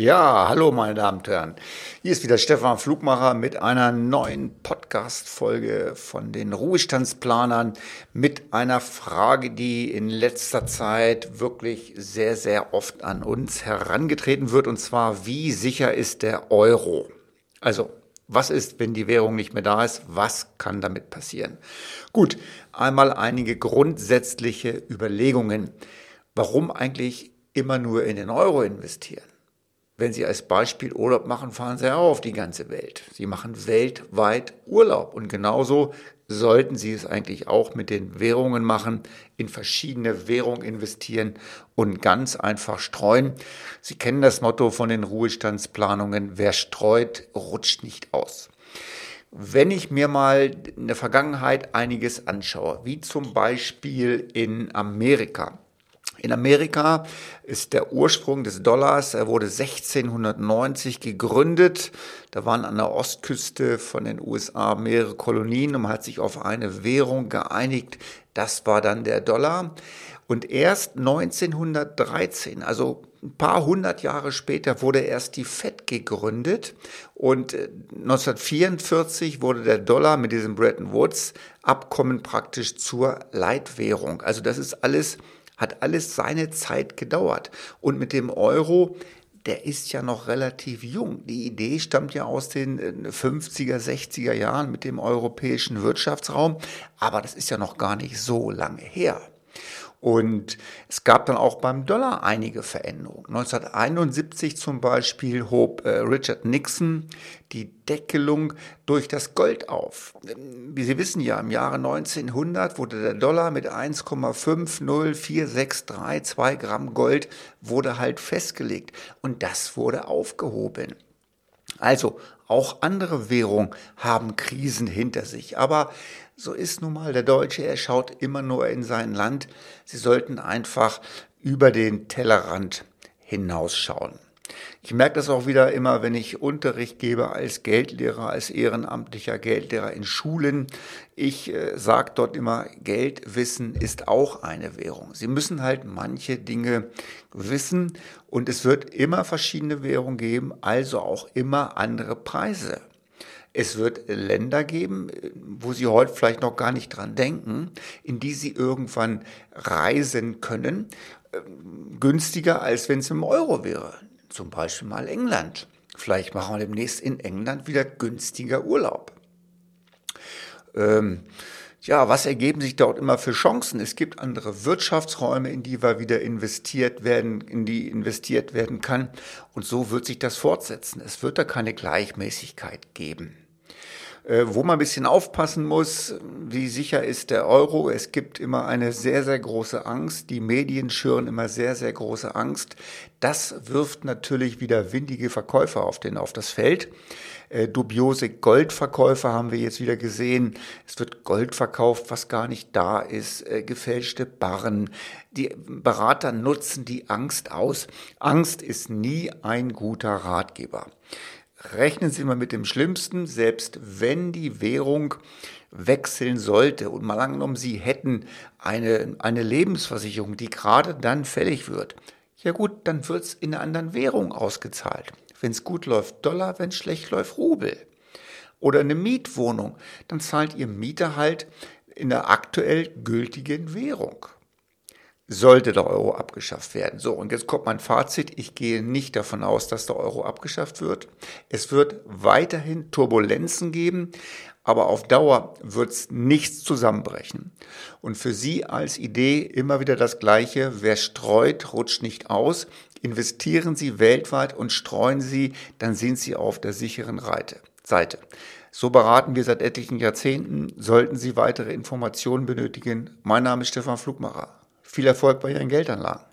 Ja, hallo meine Damen und Herren. Hier ist wieder Stefan Flugmacher mit einer neuen Podcast-Folge von den Ruhestandsplanern mit einer Frage, die in letzter Zeit wirklich sehr, sehr oft an uns herangetreten wird und zwar, wie sicher ist der Euro? Also, was ist, wenn die Währung nicht mehr da ist? Was kann damit passieren? Gut, einmal einige grundsätzliche Überlegungen. Warum eigentlich immer nur in den Euro investieren? Wenn Sie als Beispiel Urlaub machen, fahren Sie auch auf die ganze Welt. Sie machen weltweit Urlaub. Und genauso sollten Sie es eigentlich auch mit den Währungen machen, in verschiedene Währungen investieren und ganz einfach streuen. Sie kennen das Motto von den Ruhestandsplanungen, wer streut, rutscht nicht aus. Wenn ich mir mal in der Vergangenheit einiges anschaue, wie zum Beispiel in Amerika, in Amerika ist der Ursprung des Dollars, er wurde 1690 gegründet. Da waren an der Ostküste von den USA mehrere Kolonien und man hat sich auf eine Währung geeinigt. Das war dann der Dollar. Und erst 1913, also ein paar hundert Jahre später, wurde erst die Fed gegründet. Und 1944 äh, wurde der Dollar mit diesem Bretton Woods Abkommen praktisch zur Leitwährung. Also das ist alles hat alles seine Zeit gedauert. Und mit dem Euro, der ist ja noch relativ jung. Die Idee stammt ja aus den 50er, äh, 60er Jahren mit dem europäischen Wirtschaftsraum, aber das ist ja noch gar nicht so lange her. Und es gab dann auch beim Dollar einige Veränderungen. 1971 zum Beispiel hob äh, Richard Nixon die Deckelung durch das Gold auf. Wie Sie wissen ja, im Jahre 1900 wurde der Dollar mit 1,50463 Gramm Gold wurde halt festgelegt und das wurde aufgehoben. Also auch andere Währungen haben Krisen hinter sich, aber so ist nun mal der Deutsche, er schaut immer nur in sein Land. Sie sollten einfach über den Tellerrand hinausschauen. Ich merke das auch wieder immer, wenn ich Unterricht gebe als Geldlehrer, als ehrenamtlicher Geldlehrer in Schulen. Ich äh, sage dort immer, Geldwissen ist auch eine Währung. Sie müssen halt manche Dinge wissen und es wird immer verschiedene Währungen geben, also auch immer andere Preise. Es wird Länder geben, wo Sie heute vielleicht noch gar nicht dran denken, in die Sie irgendwann reisen können, ähm, günstiger als wenn es im Euro wäre. Zum Beispiel mal England. Vielleicht machen wir demnächst in England wieder günstiger Urlaub. Ähm, ja, was ergeben sich dort immer für Chancen? Es gibt andere Wirtschaftsräume, in die wir wieder investiert werden, in die investiert werden kann. Und so wird sich das fortsetzen. Es wird da keine Gleichmäßigkeit geben. Äh, wo man ein bisschen aufpassen muss, wie sicher ist der Euro. Es gibt immer eine sehr, sehr große Angst. Die Medien schüren immer sehr, sehr große Angst. Das wirft natürlich wieder windige Verkäufer auf, den, auf das Feld. Äh, dubiose Goldverkäufe haben wir jetzt wieder gesehen. Es wird Gold verkauft, was gar nicht da ist, äh, gefälschte Barren. Die Berater nutzen die Angst aus. Angst ist nie ein guter Ratgeber rechnen Sie mal mit dem Schlimmsten, selbst wenn die Währung wechseln sollte und mal angenommen, Sie hätten eine, eine Lebensversicherung, die gerade dann fällig wird. Ja gut, dann wird es in einer anderen Währung ausgezahlt. Wenn es gut läuft, Dollar, wenn es schlecht läuft, Rubel. Oder eine Mietwohnung, dann zahlt Ihr Mieter halt in der aktuell gültigen Währung sollte der Euro abgeschafft werden. So, und jetzt kommt mein Fazit. Ich gehe nicht davon aus, dass der Euro abgeschafft wird. Es wird weiterhin Turbulenzen geben, aber auf Dauer wird es nichts zusammenbrechen. Und für Sie als Idee immer wieder das Gleiche. Wer streut, rutscht nicht aus. Investieren Sie weltweit und streuen Sie, dann sind Sie auf der sicheren Seite. So beraten wir seit etlichen Jahrzehnten. Sollten Sie weitere Informationen benötigen, mein Name ist Stefan Flugmacher. Viel Erfolg bei Ihren Geldanlagen.